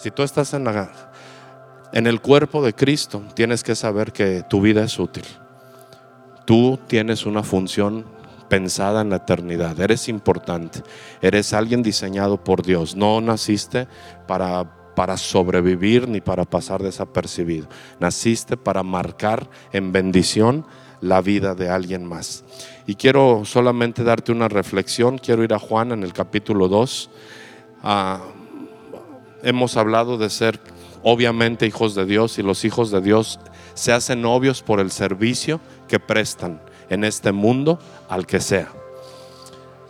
Si tú estás en, la, en el cuerpo de Cristo, tienes que saber que tu vida es útil. Tú tienes una función pensada en la eternidad. Eres importante. Eres alguien diseñado por Dios. No naciste para sobrevivir ni para pasar desapercibido. Naciste para marcar en bendición la vida de alguien más. Y quiero solamente darte una reflexión. Quiero ir a Juan en el capítulo 2. Ah, hemos hablado de ser obviamente hijos de Dios y los hijos de Dios se hacen novios por el servicio que prestan en este mundo al que sea.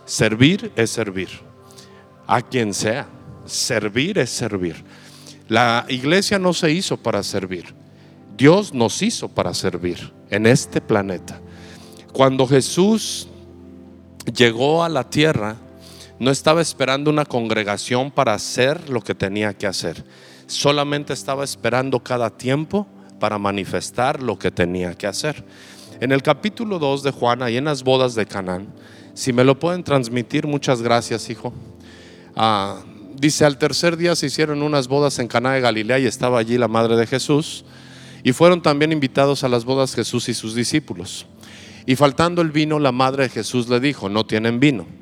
Servir es servir, a quien sea. Servir es servir. La iglesia no se hizo para servir. Dios nos hizo para servir en este planeta. Cuando Jesús llegó a la tierra, no estaba esperando una congregación para hacer lo que tenía que hacer. Solamente estaba esperando cada tiempo para manifestar lo que tenía que hacer. En el capítulo 2 de Juan, ahí en las bodas de Canaán, si me lo pueden transmitir, muchas gracias, hijo. Ah, dice, al tercer día se hicieron unas bodas en Caná de Galilea y estaba allí la madre de Jesús. Y fueron también invitados a las bodas Jesús y sus discípulos. Y faltando el vino, la madre de Jesús le dijo, no tienen vino.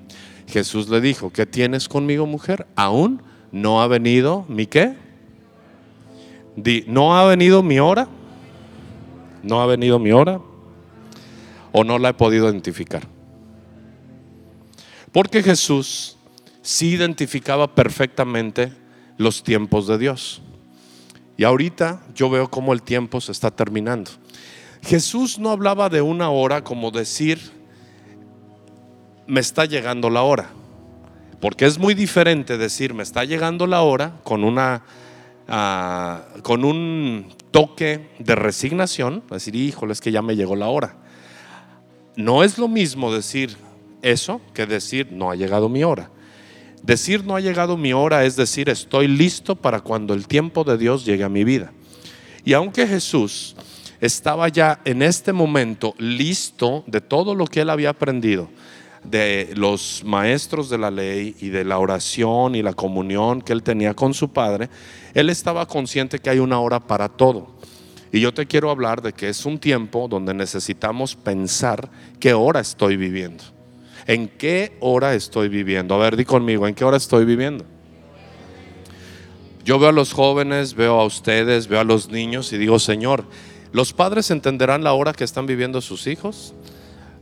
Jesús le dijo, ¿qué tienes conmigo, mujer? Aún no ha venido mi qué? ¿No ha venido mi hora? ¿No ha venido mi hora? ¿O no la he podido identificar? Porque Jesús sí identificaba perfectamente los tiempos de Dios. Y ahorita yo veo cómo el tiempo se está terminando. Jesús no hablaba de una hora como decir, me está llegando la hora. Porque es muy diferente decir, me está llegando la hora con una... Ah, con un toque de resignación, decir, híjole, es que ya me llegó la hora. No es lo mismo decir eso que decir, no ha llegado mi hora. Decir no ha llegado mi hora es decir estoy listo para cuando el tiempo de Dios llegue a mi vida. Y aunque Jesús estaba ya en este momento listo de todo lo que él había aprendido, de los maestros de la ley y de la oración y la comunión que él tenía con su Padre, él estaba consciente que hay una hora para todo. Y yo te quiero hablar de que es un tiempo donde necesitamos pensar qué hora estoy viviendo. ¿En qué hora estoy viviendo? A ver, di conmigo, ¿en qué hora estoy viviendo? Yo veo a los jóvenes, veo a ustedes, veo a los niños y digo, Señor, ¿los padres entenderán la hora que están viviendo sus hijos?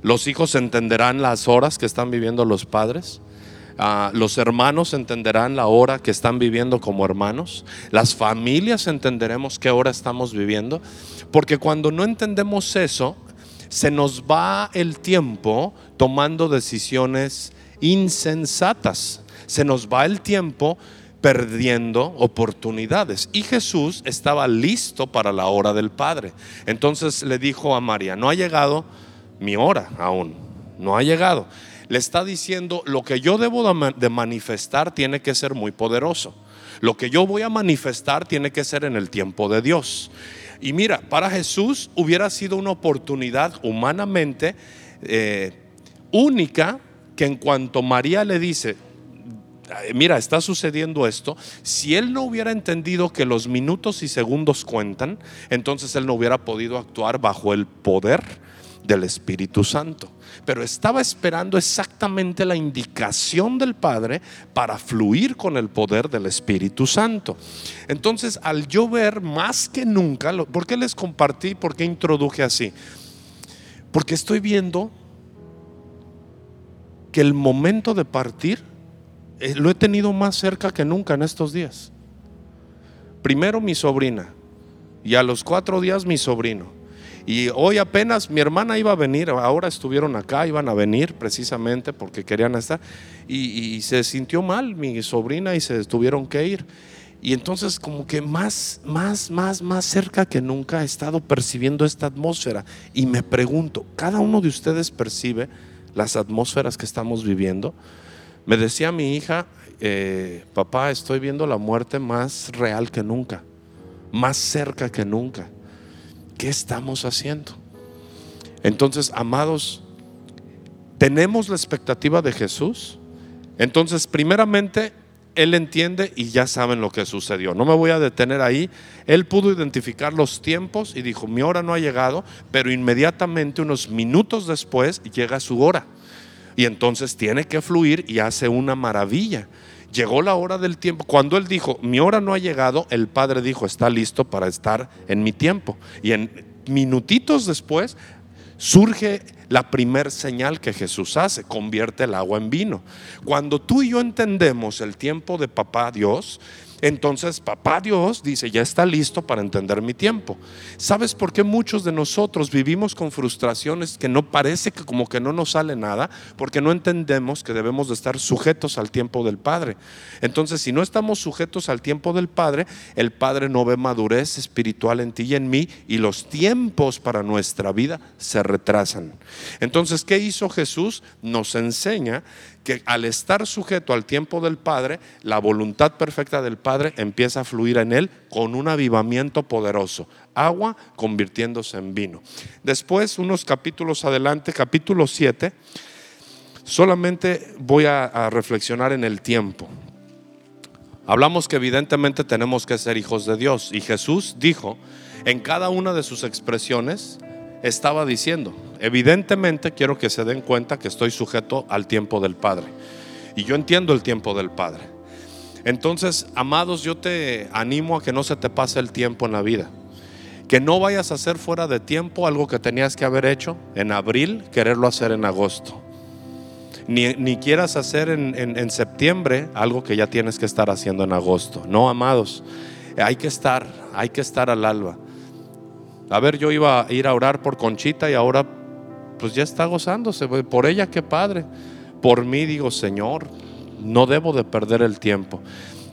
¿Los hijos entenderán las horas que están viviendo los padres? Ah, los hermanos entenderán la hora que están viviendo como hermanos. Las familias entenderemos qué hora estamos viviendo. Porque cuando no entendemos eso, se nos va el tiempo tomando decisiones insensatas. Se nos va el tiempo perdiendo oportunidades. Y Jesús estaba listo para la hora del Padre. Entonces le dijo a María, no ha llegado mi hora aún, no ha llegado. Le está diciendo, lo que yo debo de manifestar tiene que ser muy poderoso. Lo que yo voy a manifestar tiene que ser en el tiempo de Dios. Y mira, para Jesús hubiera sido una oportunidad humanamente eh, única que en cuanto María le dice, mira, está sucediendo esto, si él no hubiera entendido que los minutos y segundos cuentan, entonces él no hubiera podido actuar bajo el poder del Espíritu Santo. Pero estaba esperando exactamente la indicación del Padre para fluir con el poder del Espíritu Santo. Entonces, al yo ver más que nunca, ¿por qué les compartí? ¿Por qué introduje así? Porque estoy viendo que el momento de partir eh, lo he tenido más cerca que nunca en estos días. Primero mi sobrina y a los cuatro días mi sobrino. Y hoy apenas mi hermana iba a venir, ahora estuvieron acá, iban a venir precisamente porque querían estar. Y, se sintió mal mi sobrina y se tuvieron que ir. Y entonces como que más, más, más, más cerca que nunca he estado percibiendo esta atmósfera. Y me pregunto, ¿cada uno de ustedes percibe las atmósferas que estamos viviendo? Me decía mi hija, eh, papá, estoy viendo la muerte más real que nunca, más cerca que nunca. ¿Qué estamos haciendo? Entonces, amados, ¿tenemos la expectativa de Jesús? Entonces, primeramente, él entiende y ya saben lo que sucedió. No me voy a detener ahí. Él pudo identificar los tiempos y dijo, mi hora no ha llegado, pero inmediatamente unos minutos después llega su hora. Y entonces tiene que fluir y hace una maravilla. Llegó la hora del tiempo. Cuando él dijo, mi hora no ha llegado, el Padre dijo, está listo para estar en mi tiempo. Y en minutitos después surge la primer señal que Jesús hace, convierte el agua en vino. Cuando tú y yo entendemos el tiempo de papá Dios, entonces papá Dios dice, ya está listo para entender mi tiempo. ¿Sabes por qué muchos de nosotros vivimos con frustraciones que no parece que como que no nos sale nada? Porque no entendemos que debemos de estar sujetos al tiempo del Padre. Entonces, si no estamos sujetos al tiempo del Padre, el Padre no ve madurez espiritual en ti y en mí y los tiempos para nuestra vida se retrasan. Entonces, ¿qué hizo Jesús? Nos enseña que al estar sujeto al tiempo del Padre, la voluntad perfecta del Padre empieza a fluir en él con un avivamiento poderoso. Agua convirtiéndose en vino. Después, unos capítulos adelante, capítulo 7, solamente voy a, a reflexionar en el tiempo. Hablamos que evidentemente tenemos que ser hijos de Dios y Jesús dijo en cada una de sus expresiones, estaba diciendo, evidentemente quiero que se den cuenta que estoy sujeto al tiempo del Padre. Y yo entiendo el tiempo del Padre. Entonces, amados, yo te animo a que no se te pase el tiempo en la vida. Que no vayas a hacer fuera de tiempo algo que tenías que haber hecho en abril, quererlo hacer en agosto. Ni, quieras hacer en, en septiembre algo que ya tienes que estar haciendo en agosto. No, amados, hay que estar, hay que estar al alba. A ver, yo iba a ir a orar por Conchita y ahora pues ya está gozándose. Por ella, qué padre. Por mí digo, Señor, no debo de perder el tiempo.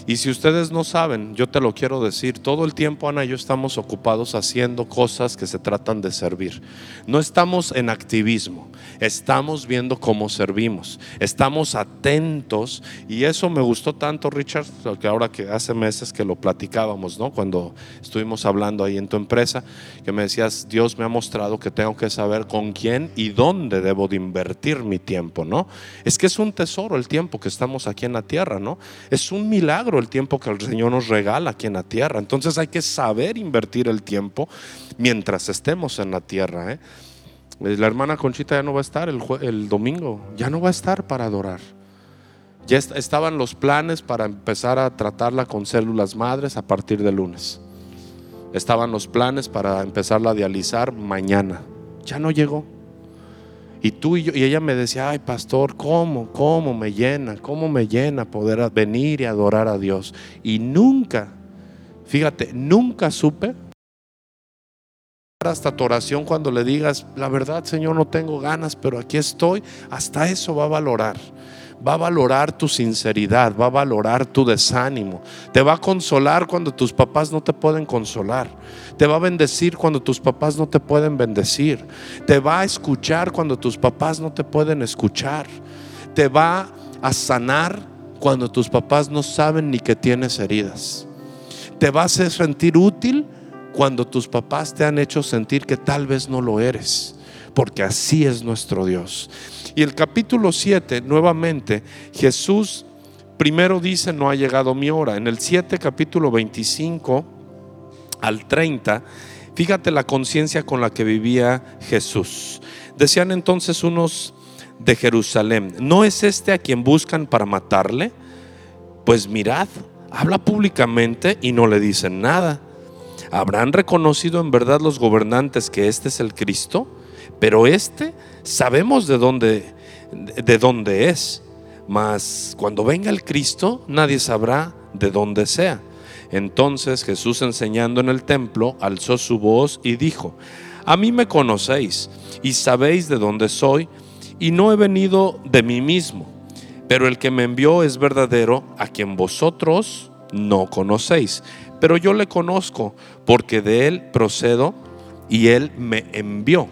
Y si ustedes no saben, yo te lo quiero decir, todo el tiempo Ana y yo estamos ocupados haciendo cosas que se tratan de servir. No estamos en activismo, estamos viendo cómo servimos, estamos atentos y eso me gustó tanto Richard, que ahora que hace meses que lo platicábamos, ¿no? Cuando estuvimos hablando ahí en tu empresa, que me decías, Dios me ha mostrado que tengo que saber con quién y dónde debo de invertir mi tiempo, ¿no? Es que es un tesoro el tiempo que estamos aquí en la tierra, ¿no? Es un milagro el tiempo que el Señor nos regala aquí en la tierra. Entonces hay que saber invertir el tiempo mientras estemos en la tierra. ¿eh? La hermana Conchita ya no va a estar el, domingo, ya no va a estar para adorar. Ya estaban los planes para empezar a tratarla con células madres a partir de lunes. Estaban los planes para empezarla a dializar mañana. Ya no llegó. Y tú y yo, y ella me decía, ay pastor, ¿cómo? ¿Cómo me llena? ¿Cómo me llena poder venir y adorar a Dios? Y nunca, fíjate, nunca supe hasta tu oración cuando le digas, la verdad Señor, no tengo ganas, pero aquí estoy, hasta eso va a valorar va a valorar tu sinceridad, va a valorar tu desánimo, te va a consolar cuando tus papás no te pueden consolar, te va a bendecir cuando tus papás no te pueden bendecir, te va a escuchar cuando tus papás no te pueden escuchar, te va a sanar cuando tus papás no saben ni que tienes heridas, te va a hacer sentir útil cuando tus papás te han hecho sentir que tal vez no lo eres, porque así es nuestro Dios. Y el capítulo 7, nuevamente, Jesús primero dice, no ha llegado mi hora. En el 7, capítulo 25 al 30, fíjate la conciencia con la que vivía Jesús. Decían entonces unos de Jerusalén, ¿no es este a quien buscan para matarle? Pues mirad, habla públicamente y no le dicen nada. ¿Habrán reconocido en verdad los gobernantes que este es el Cristo? Pero este sabemos de dónde, de dónde es. Mas cuando venga el Cristo, nadie sabrá de dónde sea. Entonces Jesús enseñando en el templo, alzó su voz y dijo, a mí me conocéis y sabéis de dónde soy, y no he venido de mí mismo, pero el que me envió es verdadero, a quien vosotros no conocéis. Pero yo le conozco, porque de él procedo y él me envió.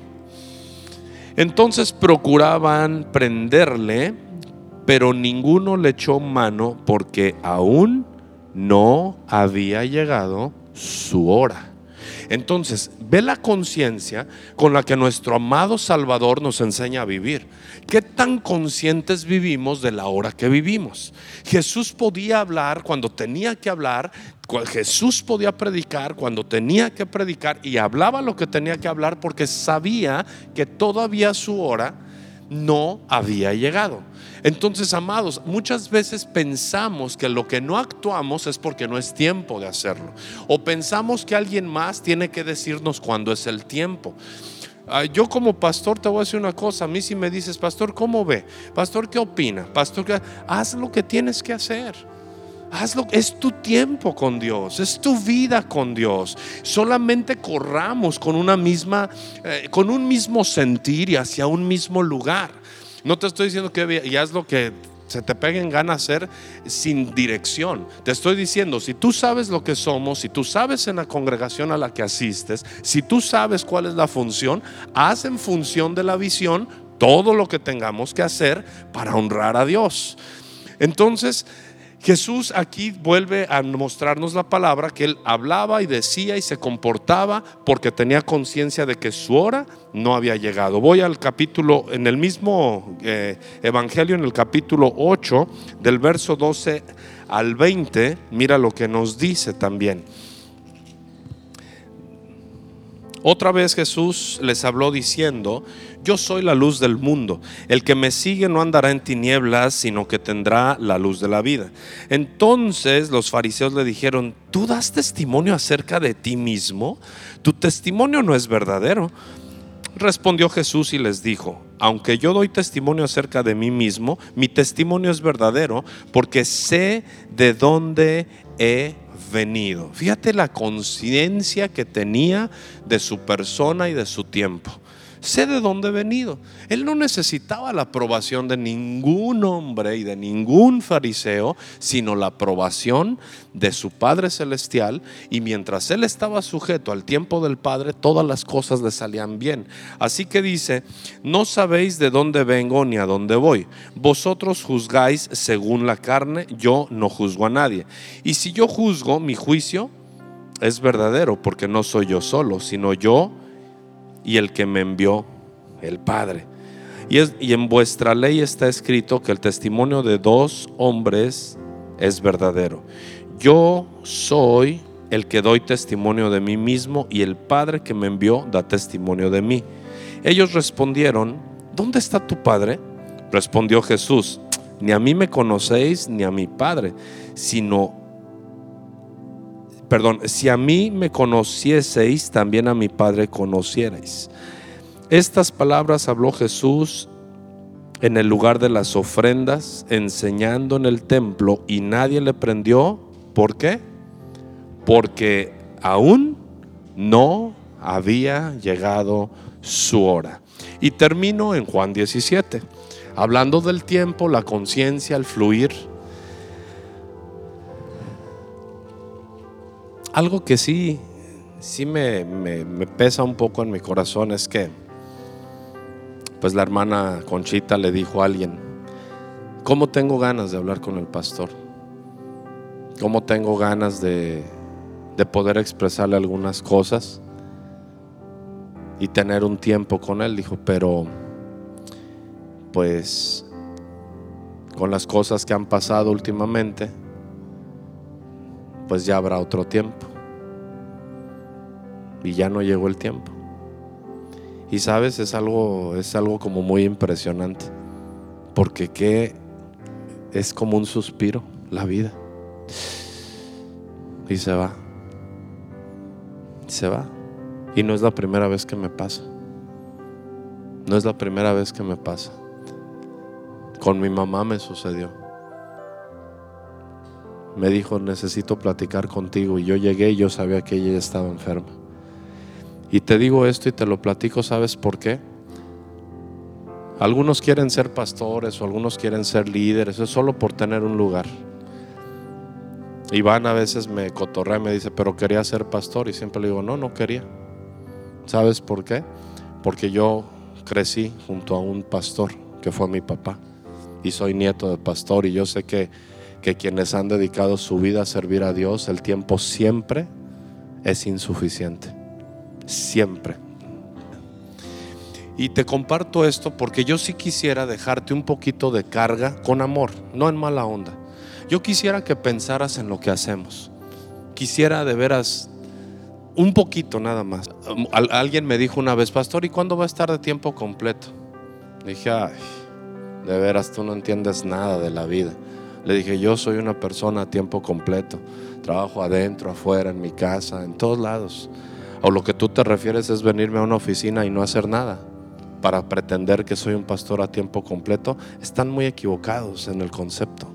Entonces procuraban prenderle, pero ninguno le echó mano porque aún no había llegado su hora. Entonces, ve la conciencia con la que nuestro amado Salvador nos enseña a vivir. ¿Qué tan conscientes vivimos de la hora que vivimos? Jesús podía hablar cuando tenía que hablar, Jesús podía predicar cuando tenía que predicar y hablaba lo que tenía que hablar porque sabía que todavía su hora no había llegado. Entonces, amados, muchas veces pensamos que lo que no actuamos es porque no es tiempo de hacerlo. O pensamos que alguien más tiene que decirnos cuándo es el tiempo. Yo como pastor te voy a decir una cosa, a mí si me dices, pastor, ¿cómo ve? Pastor, ¿qué opina? Pastor, haz lo que tienes que hacer. Hazlo, es tu tiempo con Dios, es tu vida con Dios. Solamente corramos con una misma, eh, con un mismo sentir y hacia un mismo lugar. No te estoy diciendo que y haz lo que se te peguen ganas hacer sin dirección. Te estoy diciendo, si tú sabes lo que somos, si tú sabes en la congregación a la que asistes, si tú sabes cuál es la función, haz en función de la visión todo lo que tengamos que hacer para honrar a Dios. Entonces, Jesús aquí vuelve a mostrarnos la palabra que él hablaba y decía y se comportaba porque tenía conciencia de que su hora no había llegado. Voy al capítulo, en el mismo eh, Evangelio, en el capítulo 8, del verso 12 al 20, mira lo que nos dice también. Otra vez Jesús les habló diciendo, yo soy la luz del mundo, el que me sigue no andará en tinieblas, sino que tendrá la luz de la vida. Entonces los fariseos le dijeron, ¿tú das testimonio acerca de ti mismo? Tu testimonio no es verdadero. Respondió Jesús y les dijo, aunque yo doy testimonio acerca de mí mismo, mi testimonio es verdadero porque sé de dónde he venido. Fíjate la conciencia que tenía de su persona y de su tiempo sé de dónde he venido. Él no necesitaba la aprobación de ningún hombre y de ningún fariseo, sino la aprobación de su Padre Celestial. Y mientras él estaba sujeto al tiempo del Padre, todas las cosas le salían bien. Así que dice, no sabéis de dónde vengo ni a dónde voy. Vosotros juzgáis según la carne, yo no juzgo a nadie. Y si yo juzgo, mi juicio es verdadero, porque no soy yo solo, sino yo y el que me envió, el Padre. Y, en vuestra ley está escrito que el testimonio de dos hombres es verdadero. Yo soy el que doy testimonio de mí mismo y el Padre que me envió da testimonio de mí. Ellos respondieron, ¿dónde está tu Padre? Respondió Jesús, ni a mí me conocéis ni a mi Padre, sino perdón, si a mí me conocieseis, también a mi Padre conocierais. Estas palabras habló Jesús en el lugar de las ofrendas, enseñando en el templo, y nadie le prendió. ¿Por qué? Porque aún no había llegado su hora. Y termino en Juan 17, hablando del tiempo, la conciencia, el fluir algo que sí, sí me, pesa un poco en mi corazón es que, pues la hermana Conchita le dijo a alguien, ¿cómo tengo ganas de hablar con el pastor? ¿Cómo tengo ganas de, de poder expresarle algunas cosas y tener un tiempo con él? Dijo, pero pues con las cosas que han pasado últimamente, pues ya habrá otro tiempo. Y ya no llegó el tiempo. Y sabes, es algo, es algo como muy impresionante. Porque que es como un suspiro la vida. Y se va. Se va. Y no es la primera vez que me pasa. No es la primera vez que me pasa. Con mi mamá me sucedió me dijo, necesito platicar contigo. Y yo llegué y yo sabía que ella estaba enferma. Y te digo esto y te lo platico, ¿sabes por qué? Algunos quieren ser pastores o algunos quieren ser líderes, es solo por tener un lugar. Iván a veces me cotorrea y me dice, pero quería ser pastor. Y siempre le digo, no, no quería. ¿Sabes por qué? Porque yo crecí junto a un pastor que fue mi papá. Y soy nieto de pastor y yo sé que que quienes han dedicado su vida a servir a Dios, el tiempo siempre es insuficiente. Siempre. Y te comparto esto porque yo sí quisiera dejarte un poquito de carga con amor, no en mala onda. Yo quisiera que pensaras en lo que hacemos. Quisiera de veras un poquito nada más. alguien me dijo una vez, pastor, ¿y cuándo va a estar de tiempo completo? dije, ay, de veras tú no entiendes nada de la vida. Le dije, yo soy una persona a tiempo completo. Trabajo adentro, afuera, en mi casa, en todos lados. O lo que tú te refieres es venirme a una oficina y no hacer nada para pretender que soy un pastor a tiempo completo. Están muy equivocados en el concepto.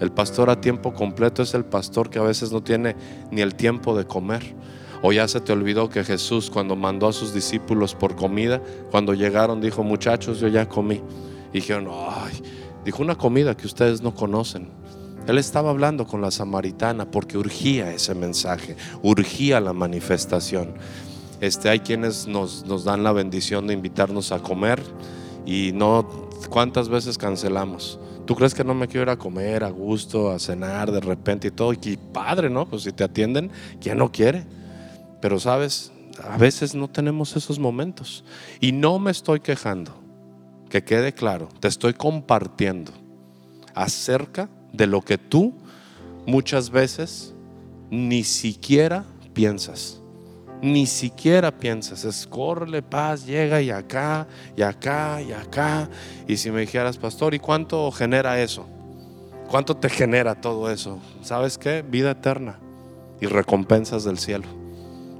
El pastor a tiempo completo es el pastor que a veces no tiene ni el tiempo de comer. O ya se te olvidó que Jesús cuando mandó a sus discípulos por comida, cuando llegaron dijo, muchachos, yo ya comí. Y dijeron, ay, dijo una comida que ustedes no conocen. Él estaba hablando con la samaritana porque urgía ese mensaje, urgía la manifestación. Este, hay quienes nos, nos dan la bendición de invitarnos a comer y no, ¿cuántas veces cancelamos? ¿Tú crees que no me quiero ir a comer a gusto, a cenar de repente y todo? Y padre, ¿no? Pues si te atienden, ¿quién no quiere? Pero sabes, a veces no tenemos esos momentos. Y no me estoy quejando, que quede claro, te estoy compartiendo acerca de lo que tú muchas veces ni siquiera piensas. Ni siquiera piensas, es corre, paz, llega y acá, y acá, y acá. Y si me dijeras, pastor, ¿y cuánto genera eso? ¿Cuánto te genera todo eso? ¿Sabes qué? Vida eterna y recompensas del cielo.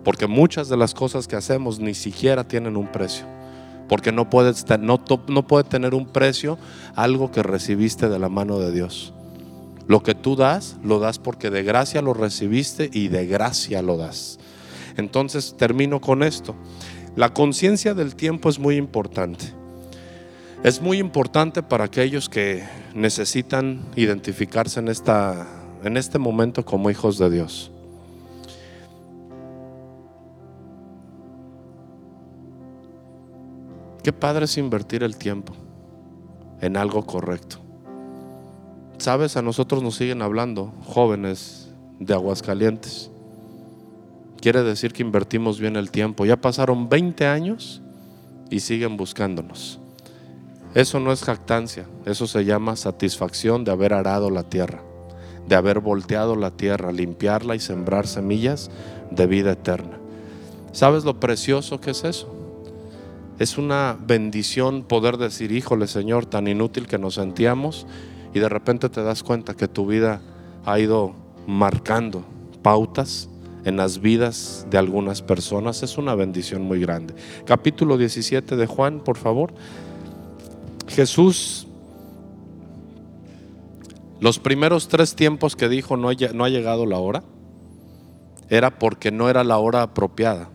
Porque muchas de las cosas que hacemos ni siquiera tienen un precio. Porque no, puedes, no, no puede tener un precio algo que recibiste de la mano de Dios. Lo que tú das, lo das porque de gracia lo recibiste y de gracia lo das. Entonces termino con esto. La conciencia del tiempo es muy importante. Es muy importante para aquellos que necesitan identificarse en, esta, en este momento como hijos de Dios. Qué padre es invertir el tiempo en algo correcto. Sabes, a nosotros nos siguen hablando jóvenes de Aguascalientes. Quiere decir que invertimos bien el tiempo. Ya pasaron 20 años y siguen buscándonos. Eso no es jactancia, eso se llama satisfacción de haber arado la tierra, de haber volteado la tierra, limpiarla y sembrar semillas de vida eterna. ¿Sabes lo precioso que es eso? Es una bendición poder decir, híjole Señor, tan inútil que nos sentíamos y de repente te das cuenta que tu vida ha ido marcando pautas en las vidas de algunas personas. Es una bendición muy grande. Capítulo 17 de Juan, por favor. Jesús, los primeros tres tiempos que dijo no, no ha llegado la hora, era porque no era la hora apropiada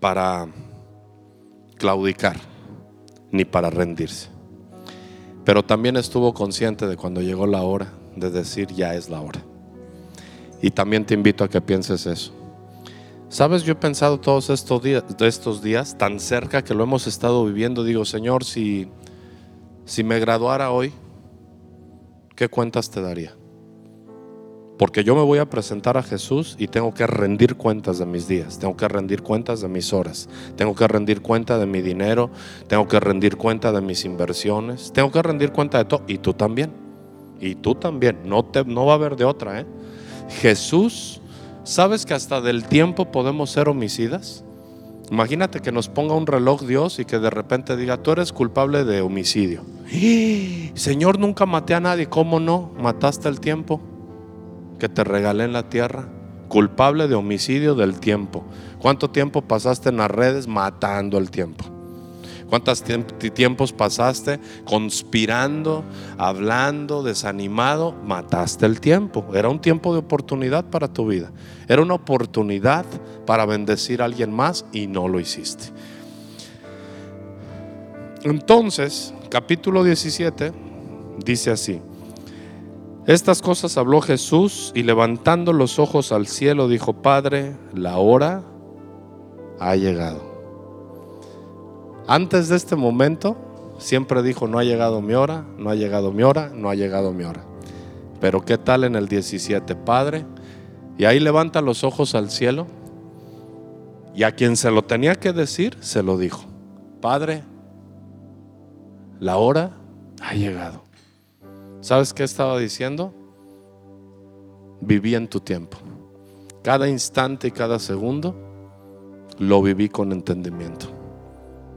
para claudicar ni para rendirse. Pero también estuvo consciente de cuando llegó la hora de decir ya es la hora. Y también te invito a que pienses eso. Sabes, yo he pensado todos estos días, estos días tan cerca que lo hemos estado viviendo, digo, Señor, si, si me graduara hoy, ¿qué cuentas te daría? Porque yo me voy a presentar a Jesús y tengo que rendir cuentas de mis días, tengo que rendir cuentas de mis horas, tengo que rendir cuenta de mi dinero, tengo que rendir cuenta de mis inversiones, tengo que rendir cuenta de todo. Y tú también, y tú también, no, te, no va a haber de otra. ¿eh? Jesús, ¿sabes que hasta del tiempo podemos ser homicidas? Imagínate que nos ponga un reloj Dios y que de repente diga, tú eres culpable de homicidio. Señor, nunca maté a nadie, ¿cómo no? Mataste el tiempo que te regalé en la tierra, culpable de homicidio del tiempo. ¿Cuánto tiempo pasaste en las redes matando el tiempo? ¿Cuántos tiempos pasaste conspirando, hablando, desanimado? Mataste el tiempo. Era un tiempo de oportunidad para tu vida. Era una oportunidad para bendecir a alguien más y no lo hiciste. Entonces, capítulo 17 dice así. Estas cosas habló Jesús y levantando los ojos al cielo dijo, Padre, la hora ha llegado. Antes de este momento siempre dijo, no ha llegado mi hora, no ha llegado mi hora, no ha llegado mi hora. Pero ¿qué tal en el 17? Padre, Y ahí levanta los ojos al cielo y a quien se lo tenía que decir, se lo dijo. Padre, la hora ha llegado. ¿Sabes qué estaba diciendo? Viví en tu tiempo. Cada instante y cada segundo lo viví con entendimiento.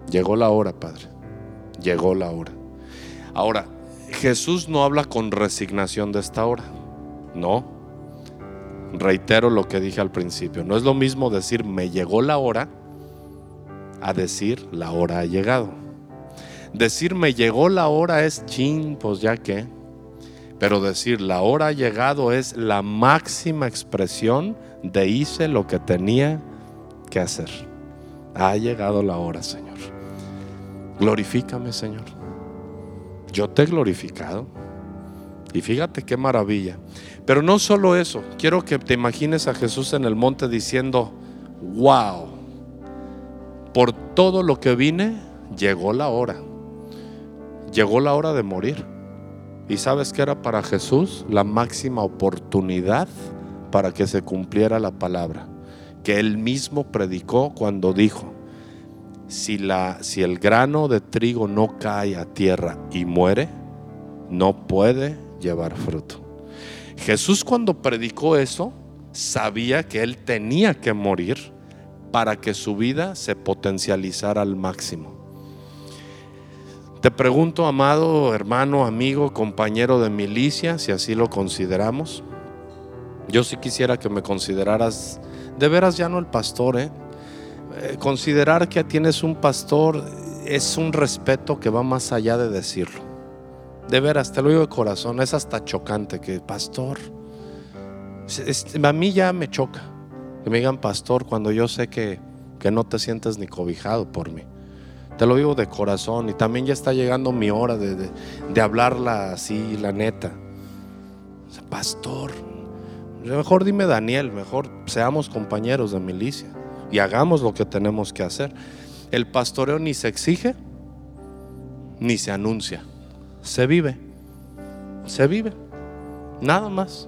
Llegó la hora, Padre. Llegó la hora. Ahora, Jesús no habla con resignación de esta hora. No. Reitero lo que dije al principio. No es lo mismo decir me llegó la hora a decir la hora ha llegado. Decir me llegó la hora es chin, pues ya que. Pero decir la hora ha llegado es la máxima expresión de hice lo que tenía que hacer. Ha llegado la hora, Señor. Glorifícame, Señor. Yo te he glorificado. Y fíjate qué maravilla. Pero no solo eso, quiero que te imagines a Jesús en el monte diciendo, wow, por todo lo que vine, llegó la hora. Llegó la hora de morir. ¿Y sabes que era para Jesús la máxima oportunidad para que se cumpliera la palabra? Que él mismo predicó cuando dijo, si, la, si el grano de trigo no cae a tierra y muere, no puede llevar fruto. Jesús cuando predicó eso, sabía que él tenía que morir para que su vida se potencializara al máximo. Te pregunto, amado hermano, amigo, compañero de milicia, si así lo consideramos. Yo sí quisiera que me consideraras, de veras ya no el pastor, ¿eh? Eh, considerar que tienes un pastor es un respeto que va más allá de decirlo. De veras, te lo digo de corazón, es hasta chocante que pastor. a mí ya me choca que me digan pastor cuando yo sé que, que no te sientes ni cobijado por mí. Te lo digo de corazón y también ya está llegando mi hora de, de, hablarla así, la neta. Pastor, mejor dime Daniel, mejor seamos compañeros de milicia y hagamos lo que tenemos que hacer. El pastoreo ni se exige ni se anuncia, se vive, se vive, nada más.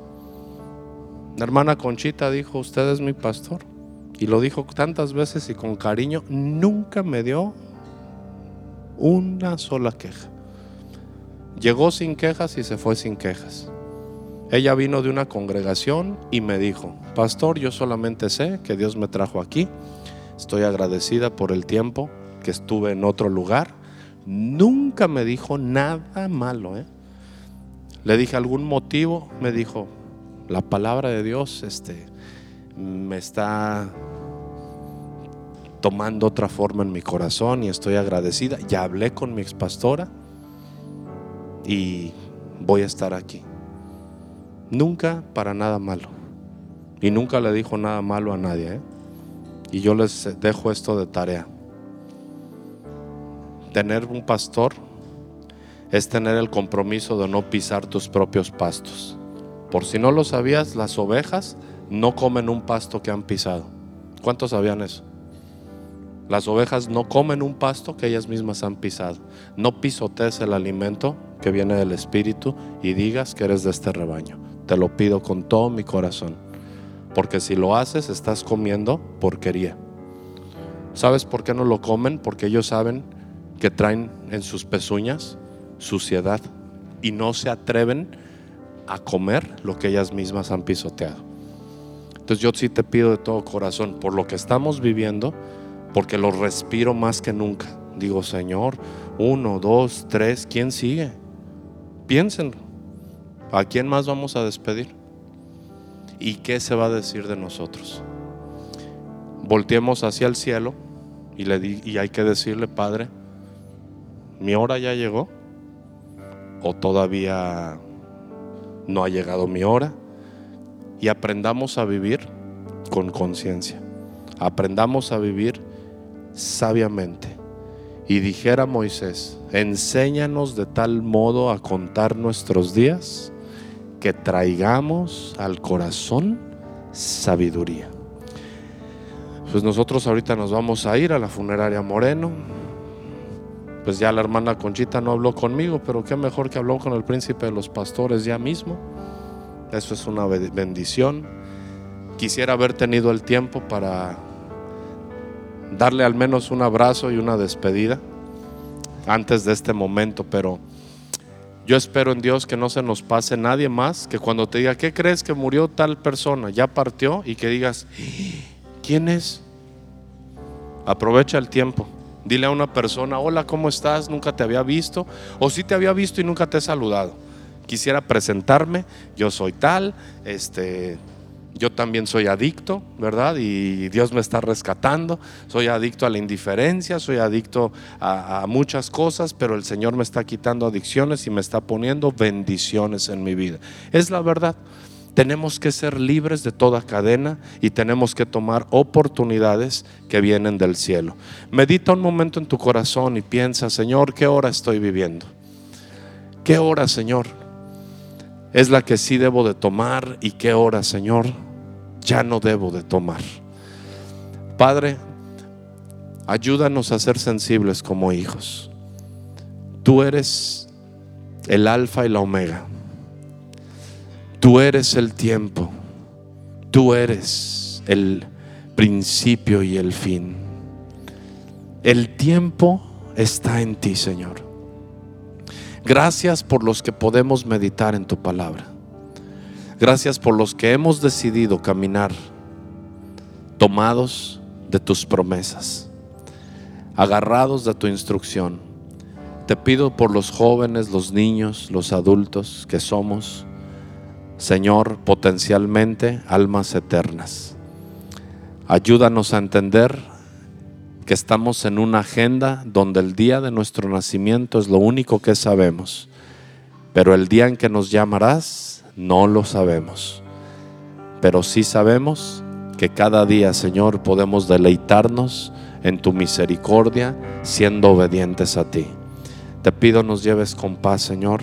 La hermana Conchita dijo, usted es mi pastor. Y lo dijo tantas veces y con cariño, nunca me dio una sola queja. Llegó sin quejas y se fue sin quejas. Ella vino de una congregación y me dijo, pastor, yo solamente sé que Dios me trajo aquí. Estoy agradecida por el tiempo que estuve en otro lugar. Nunca me dijo nada malo. ¿eh? Le dije algún motivo, me dijo, la palabra de Dios este, me está tomando otra forma en mi corazón y estoy agradecida. Ya hablé con mi expastora y voy a estar aquí. Nunca para nada malo. Y nunca le dijo nada malo a nadie. ¿eh? Y yo les dejo esto de tarea. Tener un pastor es tener el compromiso de no pisar tus propios pastos. Por si no lo sabías, las ovejas no comen un pasto que han pisado. ¿Cuántos sabían eso? Las ovejas no comen un pasto que ellas mismas han pisado. No pisotees el alimento que viene del Espíritu y digas que eres de este rebaño. Te lo pido con todo mi corazón. Porque si lo haces, estás comiendo porquería. ¿Sabes por qué no lo comen? Porque ellos saben que traen en sus pezuñas suciedad y no se atreven a comer lo que ellas mismas han pisoteado. Entonces yo sí te pido de todo corazón, por lo que estamos viviendo, porque lo respiro más que nunca. Digo, Señor, uno, dos, tres, ¿quién sigue? Piénsenlo. ¿A quién más vamos a despedir? ¿Y qué se va a decir de nosotros? Volteemos hacia el cielo y, le y hay que decirle, Padre, ¿mi hora ya llegó? ¿O todavía no ha llegado mi hora? Y aprendamos a vivir con conciencia. Aprendamos a vivir sabiamente. Y dijera Moisés, enséñanos de tal modo a contar nuestros días que traigamos al corazón sabiduría. Pues nosotros ahorita nos vamos a ir a la funeraria Moreno. Pues ya la hermana Conchita no habló conmigo, pero qué mejor que habló con el príncipe de los pastores ya mismo. Eso es una bendición. Quisiera haber tenido el tiempo para darle al menos un abrazo y una despedida antes de este momento, pero yo espero en Dios que no se nos pase nadie más que cuando te diga, ¿qué crees que murió tal persona? Ya partió y que digas, ¿quién es? Aprovecha el tiempo. Dile a una persona, hola, ¿cómo estás? Nunca te había visto. O sí te había visto y nunca te he saludado. Quisiera presentarme, yo soy tal, este, yo también soy adicto, ¿verdad? Y Dios me está rescatando. Soy adicto a la indiferencia, soy adicto a, muchas cosas, pero el Señor me está quitando adicciones y me está poniendo bendiciones en mi vida. Es la verdad. Tenemos que ser libres de toda cadena y tenemos que tomar oportunidades que vienen del cielo. Medita un momento en tu corazón y piensa, Señor, ¿qué hora estoy viviendo? ¿Qué hora, Señor? Es la que sí debo de tomar y qué hora, Señor, ya no debo de tomar. Padre, ayúdanos a ser sensibles como hijos. Tú eres el alfa y la omega. Tú eres el tiempo. Tú eres el principio y el fin. El tiempo está en ti, Señor. Gracias por los que podemos meditar en tu palabra. Gracias por los que hemos decidido caminar tomados de tus promesas, agarrados de tu instrucción. Te pido por los jóvenes, los niños, los adultos que somos Señor, potencialmente almas eternas. Ayúdanos a entender que estamos en una agenda donde el día de nuestro nacimiento es lo único que sabemos, pero el día en que nos llamarás no lo sabemos. Pero sí sabemos que cada día, Señor, podemos deleitarnos en tu misericordia siendo obedientes a ti. Te pido nos lleves con paz, Señor,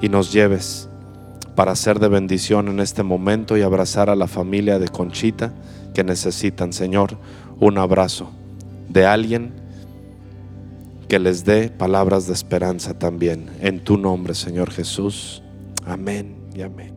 y nos lleves para ser de bendición en este momento y abrazar a la familia de Conchita que necesitan, Señor, un abrazo de alguien que les dé palabras de esperanza también. En tu nombre, Señor Jesús. Amén y amén.